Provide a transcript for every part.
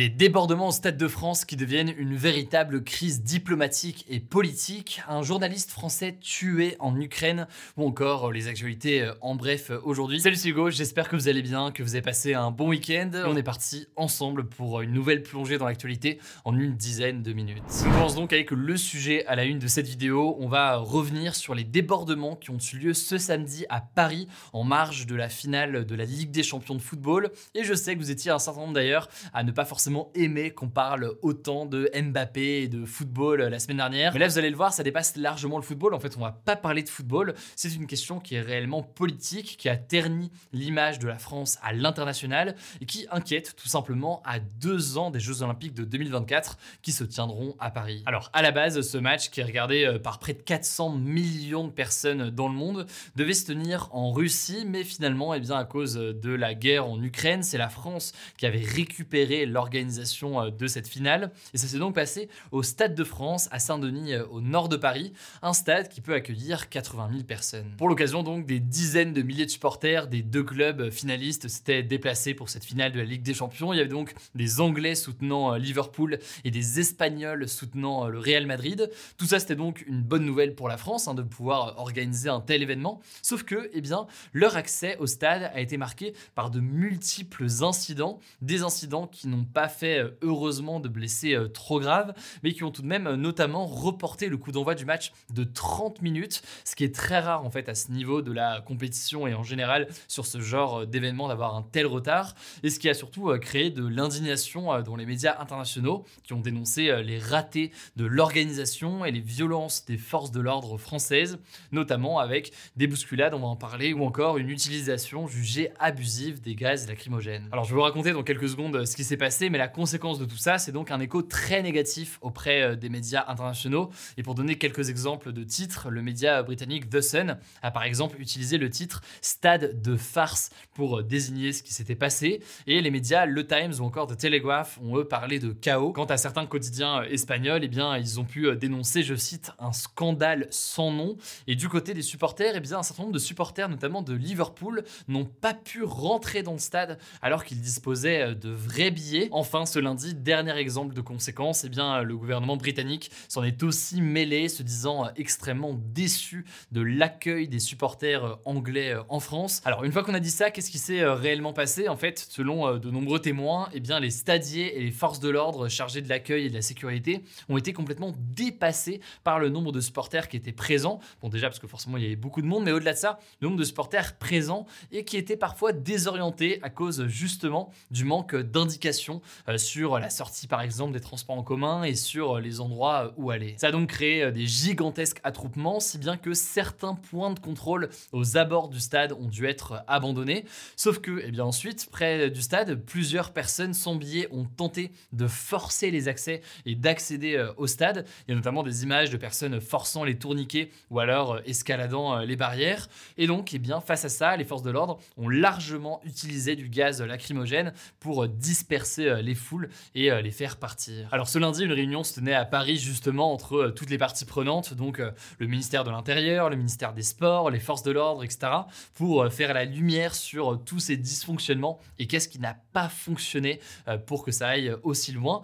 Des débordements au Stade de France qui deviennent une véritable crise diplomatique et politique, un journaliste français tué en Ukraine, ou encore euh, les actualités euh, en bref euh, aujourd'hui. Salut Hugo, j'espère que vous allez bien, que vous avez passé un bon week-end. On est parti ensemble pour une nouvelle plongée dans l'actualité en une dizaine de minutes. On commence donc avec le sujet à la une de cette vidéo. On va revenir sur les débordements qui ont eu lieu ce samedi à Paris en marge de la finale de la Ligue des champions de football. Et je sais que vous étiez un certain nombre d'ailleurs à ne pas forcément aimé qu'on parle autant de Mbappé et de football la semaine dernière. Mais là, vous allez le voir, ça dépasse largement le football. En fait, on va pas parler de football. C'est une question qui est réellement politique, qui a terni l'image de la France à l'international et qui inquiète tout simplement à deux ans des Jeux Olympiques de 2024 qui se tiendront à Paris. Alors, à la base, ce match qui est regardé euh, par près de 400 millions de personnes dans le monde devait se tenir en Russie, mais finalement, eh bien, à cause de la guerre en Ukraine, c'est la France qui avait récupéré l'organisation l'organisation euh, de cette finale. Et ça s'est donc passé au Stade de France, à Saint-Denis, euh, au nord de Paris, un stade qui peut accueillir 80 000 personnes. Pour l'occasion, donc, des dizaines de milliers de supporters des deux clubs finalistes s'étaient déplacés pour cette finale de la Ligue des Champions. Il y avait donc des Anglais soutenant euh, Liverpool et des Espagnols soutenant le Real Madrid. Tout ça, c'était donc une bonne nouvelle pour la France hein, de pouvoir organiser un tel événement. Sauf que, eh bien, leur accès au stade a été marqué par de multiples incidents, des incidents qui n'ont pas fait euh, heureusement de blessés euh, trop graves, mais qui ont tout de même euh, notamment reporté le coup d'envoi du match de 30 minutes, ce qui est très rare en fait à ce niveau de la compétition et en général sur ce genre d'événement d'avoir un tel retard, et ce qui a surtout créé de l'indignation dans les médias internationaux qui ont dénoncé les ratés de l'organisation et les violences des forces de l'ordre françaises, notamment avec des bousculades, on va en parler, ou encore une utilisation jugée abusive des gaz lacrymogènes. Alors je vais vous raconter dans quelques secondes ce qui s'est passé, mais la conséquence de tout ça, c'est donc un écho très négatif auprès euh, des médias internationaux. Et pour donner quelques exemples de titres, le média britannique The Sun a par exemple utilisé le titre Stade de farce pour euh, désigner ce qui s'était passé. Et les médias Le Times ou encore The Telegraph ont eux parlé de chaos. Quant à certains quotidiens euh, espagnols, eh bien, ils ont pu dénoncer, je cite, un scandale sans nom. Et du côté des supporters, eh bien, un certain nombre de supporters, notamment de Liverpool, n'ont pas pu rentrer dans le stade alors qu'ils disposaient de vrais billets. Enfin, ce lundi, dernier exemple de conséquence, eh bien, le gouvernement britannique s'en est aussi mêlé, se disant euh, extrêmement déçu de l'accueil des supporters euh, anglais euh, en France. Alors, une fois qu'on a dit ça, qu'est-ce qui s'est réellement passé? En fait, selon de nombreux témoins, eh bien, les stadiers et les forces de l'ordre chargés de l'accueil et de la sécurité ont été complètement dépassés par le nombre de supporters qui étaient présents. Bon, déjà, parce que forcément, il y avait beaucoup de monde, mais au-delà de ça, le nombre de supporters présents et qui étaient parfois désorientés à cause justement du manque d'indications sur la sortie par exemple des transports en commun et sur euh, les endroits euh, où aller. Ça a donc créé des gigantesques attroupements, si bien que certains points de contrôle aux abords du stade ont dû être abandonnés. Sauf que, eh bien ensuite, près du stade, plusieurs personnes sans billets ont tenté de forcer les accès et d'accéder au stade. Il y a notamment des images de personnes forçant les tourniquets ou alors escaladant les barrières. Et donc, eh bien, face à ça, les forces de l'ordre ont largement utilisé du gaz lacrymogène pour disperser les foules et euh, les faire partir. Alors ce lundi, une réunion se tenait à Paris justement entre euh, toutes les parties prenantes, donc euh, le ministère de l'Intérieur, le ministère des Sports, les forces de l'ordre, etc., pour faire la lumière sur tous ces dysfonctionnements et qu'est-ce qui n'a pas fonctionné pour que ça aille aussi loin.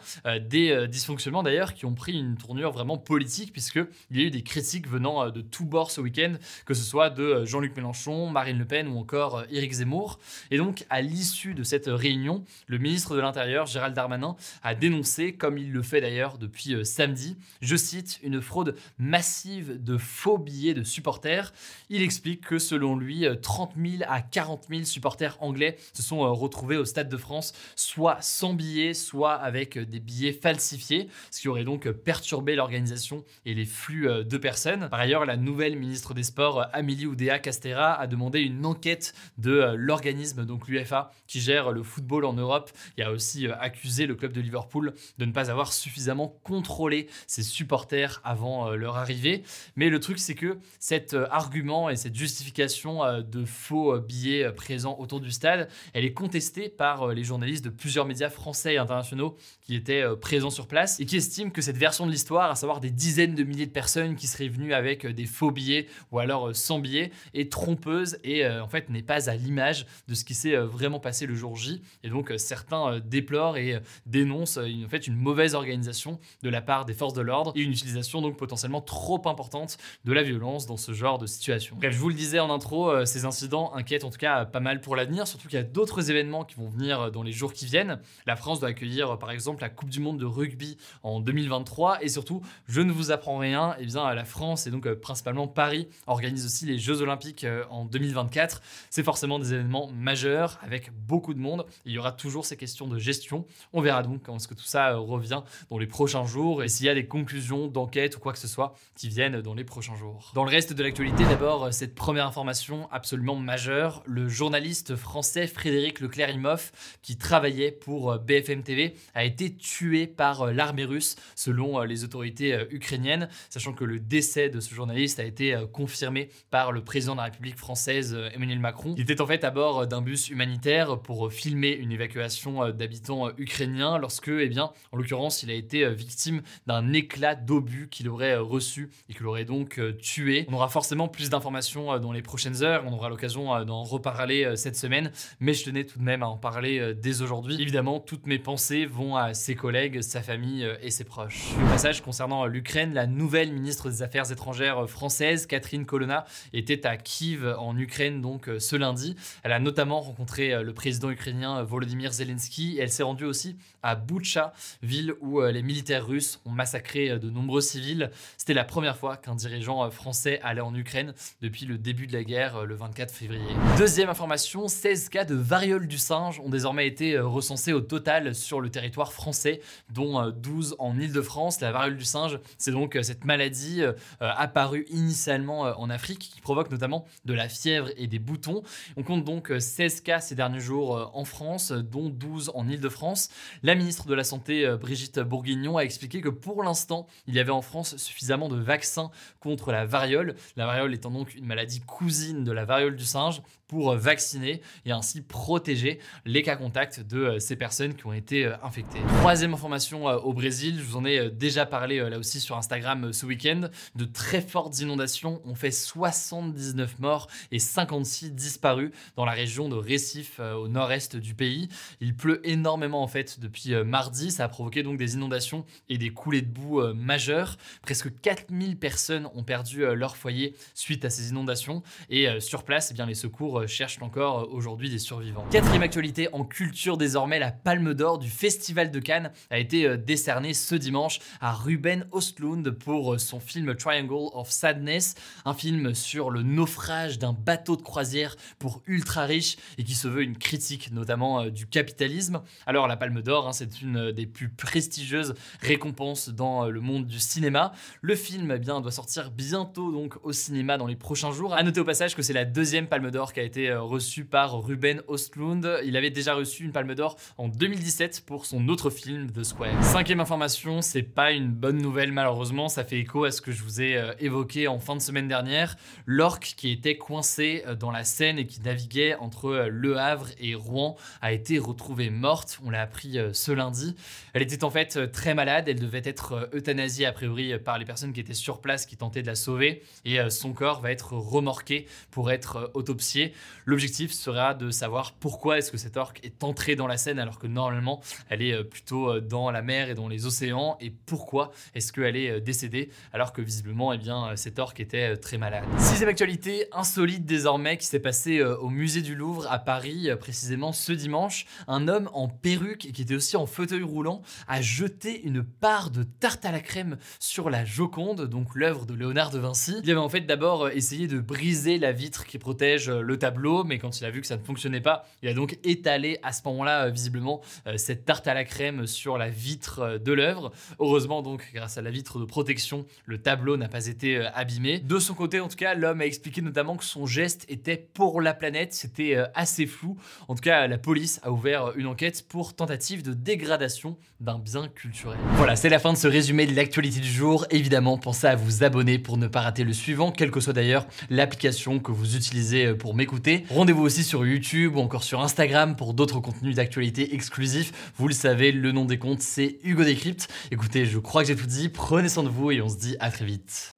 Des dysfonctionnements d'ailleurs qui ont pris une tournure vraiment politique puisqu'il y a eu des critiques venant de tous bords ce week-end, que ce soit de Jean-Luc Mélenchon, Marine Le Pen ou encore Éric Zemmour. Et donc à l'issue de cette réunion, le ministre de l'Intérieur Gérald Darmanin, a dénoncé, comme il le fait d'ailleurs depuis euh, samedi, je cite, une fraude massive de faux billets de supporters. Il explique que selon lui, 30 000 à 40 000 supporters anglais se sont euh, retrouvés au Stade de France, soit sans billets, soit avec des billets falsifiés, ce qui aurait donc perturbé l'organisation et les flux de personnes. Par ailleurs, la nouvelle ministre des Sports, Amélie Oudéa Castera, a demandé une enquête de l'organisme, donc l'UFA, qui gère le football en Europe. Il a aussi accusé le club de Liverpool de ne pas avoir suffisamment contrôlé ses supporters avant leur arrivée. Mais le truc, c'est que cet argument et cette justification de faux billets présents autour du stade, elle est contestée par les journalistes de plusieurs médias français et internationaux qui étaient présents sur place et qui estiment que cette version de l'histoire, à savoir des dizaines de milliers de personnes qui seraient venues avec des faux billets ou alors sans billets, est trompeuse et en fait n'est pas à l'image de ce qui s'est vraiment passé le jour J. Et donc certains déplorent et dénoncent en fait une mauvaise organisation de la part des forces de l'ordre et une utilisation donc potentiellement trop importante de la violence dans ce genre de situation. Bref, je vous le disais en intro, euh, ces incidents inquiètent en tout cas pas mal pour l'avenir, surtout qu'il y a d'autres événements qui vont venir dans les jours qui viennent. La France doit accueillir par exemple la Coupe du Monde de rugby en 2023 et surtout, je ne vous apprends rien, eh bien la France et donc euh, principalement Paris organise aussi les Jeux Olympiques euh, en 2024. C'est forcément des événements majeurs avec beaucoup de monde. Il y aura toujours ces questions de gestion. On verra donc comment est-ce que tout ça revient dans les prochains jours et s'il y a des conclusions d'enquête ou quoi que ce soit qui viennent dans les prochains jours. Dans le reste de l'actualité, d'abord, cette première information absolument majeure, le journaliste français Frédéric Leclerc-Imhoff, qui travaillait pour BFM TV, a été tué par l'armée russe, selon les autorités ukrainiennes, sachant que le décès de ce journaliste a été confirmé par le président de la République française, Emmanuel Macron. Il était en fait à bord d'un bus humanitaire pour filmer une évacuation d'habitants ukrainiens lorsque, eh bien, en l'occurrence, il a été victime d'un éclat d'obus qu'il aurait reçu et qu'il aurait donc tué. On aura forcément plus d'informations dans les prochaines heures, on aura l'occasion d'en reparler cette semaine, mais je tenais tout de même à en parler dès aujourd'hui. Évidemment, toutes mes pensées vont à ses collègues, sa famille et ses proches. Au passage, concernant l'Ukraine, la nouvelle ministre des Affaires étrangères française, Catherine Colonna, était à Kiev en Ukraine donc ce lundi. Elle a notamment rencontré le président ukrainien Volodymyr Zelensky et elle s'est rendue aussi à Boucha, ville où les militaires russes ont massacré de nombreux civils. C'était la première fois qu'un dirigeant français allait en Ukraine depuis le début de la guerre le 24 février. Deuxième information, 16 cas de variole du singe ont désormais été recensés au total sur le territoire français, dont 12 en Ile-de-France. La variole du singe, c'est donc cette maladie apparue initialement en Afrique qui provoque notamment de la fièvre et des boutons. On compte donc 16 cas ces derniers jours en France, dont 12 en Ile-de-France. La ministre de la Santé, Brigitte Bourguignon, a expliqué que pour l'instant, il y avait en France suffisamment de vaccins contre la variole, la variole étant donc une maladie cousine de la variole du singe, pour vacciner et ainsi protéger les cas contacts de ces personnes qui ont été infectées. Troisième information au Brésil, je vous en ai déjà parlé là aussi sur Instagram ce week-end, de très fortes inondations ont fait 79 morts et 56 disparus dans la région de Recife au nord-est du pays. Il pleut énormément en fait depuis mardi, ça a provoqué donc des inondations et des coulées de boue majeures. Presque 4000 personnes ont perdu leur foyer suite à ces inondations et sur place, eh bien, les secours cherchent encore aujourd'hui des survivants. Quatrième actualité en culture désormais, la Palme d'Or du Festival de Cannes a été décernée ce dimanche à Ruben Ostlund pour son film Triangle of Sadness, un film sur le naufrage d'un bateau de croisière pour ultra riches et qui se veut une critique notamment du capitalisme. Alors la Palme d'Or, hein, c'est une des plus prestigieuses récompenses dans le monde du cinéma. Le film eh bien, doit sortir bientôt donc au cinéma dans les prochains jours. À noter au passage que c'est la deuxième Palme d'Or qui a été reçue par Ruben Ostlund. Il avait déjà reçu une Palme d'Or en 2017 pour son autre film The Square. Cinquième information, c'est pas une bonne nouvelle malheureusement, ça fait écho à ce que je vous ai évoqué en fin de semaine dernière. L'orque qui était coincé dans la Seine et qui naviguait entre Le Havre et Rouen a été retrouvée morte. On l'a appris ce lundi. Elle était en fait très malade. Elle devait être euthanasiée a priori par les personnes qui étaient sur place qui tentaient de la sauver. Et son corps va être remorqué pour être autopsié. L'objectif sera de savoir pourquoi est-ce que cette orque est entrée dans la Seine alors que normalement elle est plutôt dans la mer et dans les océans et pourquoi est-ce qu'elle est décédée alors que visiblement eh bien, cette orque était très malade. Sixième actualité insolite désormais qui s'est passée au musée du Louvre à Paris précisément ce dimanche. Un homme en perruque qui était aussi en fauteuil roulant a jeté une part de tarte à la crème sur la Joconde, donc l'œuvre de Léonard de Vinci. Il avait en fait d'abord essayé de briser la vitre qui protège le mais quand il a vu que ça ne fonctionnait pas, il a donc étalé à ce moment-là visiblement cette tarte à la crème sur la vitre de l'œuvre. Heureusement donc, grâce à la vitre de protection, le tableau n'a pas été abîmé. De son côté, en tout cas, l'homme a expliqué notamment que son geste était pour la planète. C'était assez flou. En tout cas, la police a ouvert une enquête pour tentative de dégradation d'un bien culturel. Voilà, c'est la fin de ce résumé de l'actualité du jour. Évidemment, pensez à vous abonner pour ne pas rater le suivant, quelle que soit d'ailleurs l'application que vous utilisez pour m'écouter. Rendez-vous aussi sur YouTube ou encore sur Instagram pour d'autres contenus d'actualité exclusifs. Vous le savez, le nom des comptes, c'est Hugo Décrypte. Écoutez, je crois que j'ai tout dit. Prenez soin de vous et on se dit à très vite.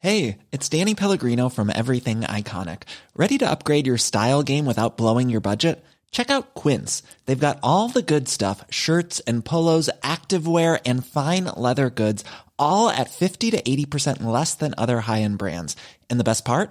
Hey, it's Danny Pellegrino from Everything Iconic. Ready to upgrade your style game without blowing your budget? Check out Quince. They've got all the good stuff shirts and polos, activewear, and fine leather goods, all at 50 to 80% less than other high end brands. And the best part?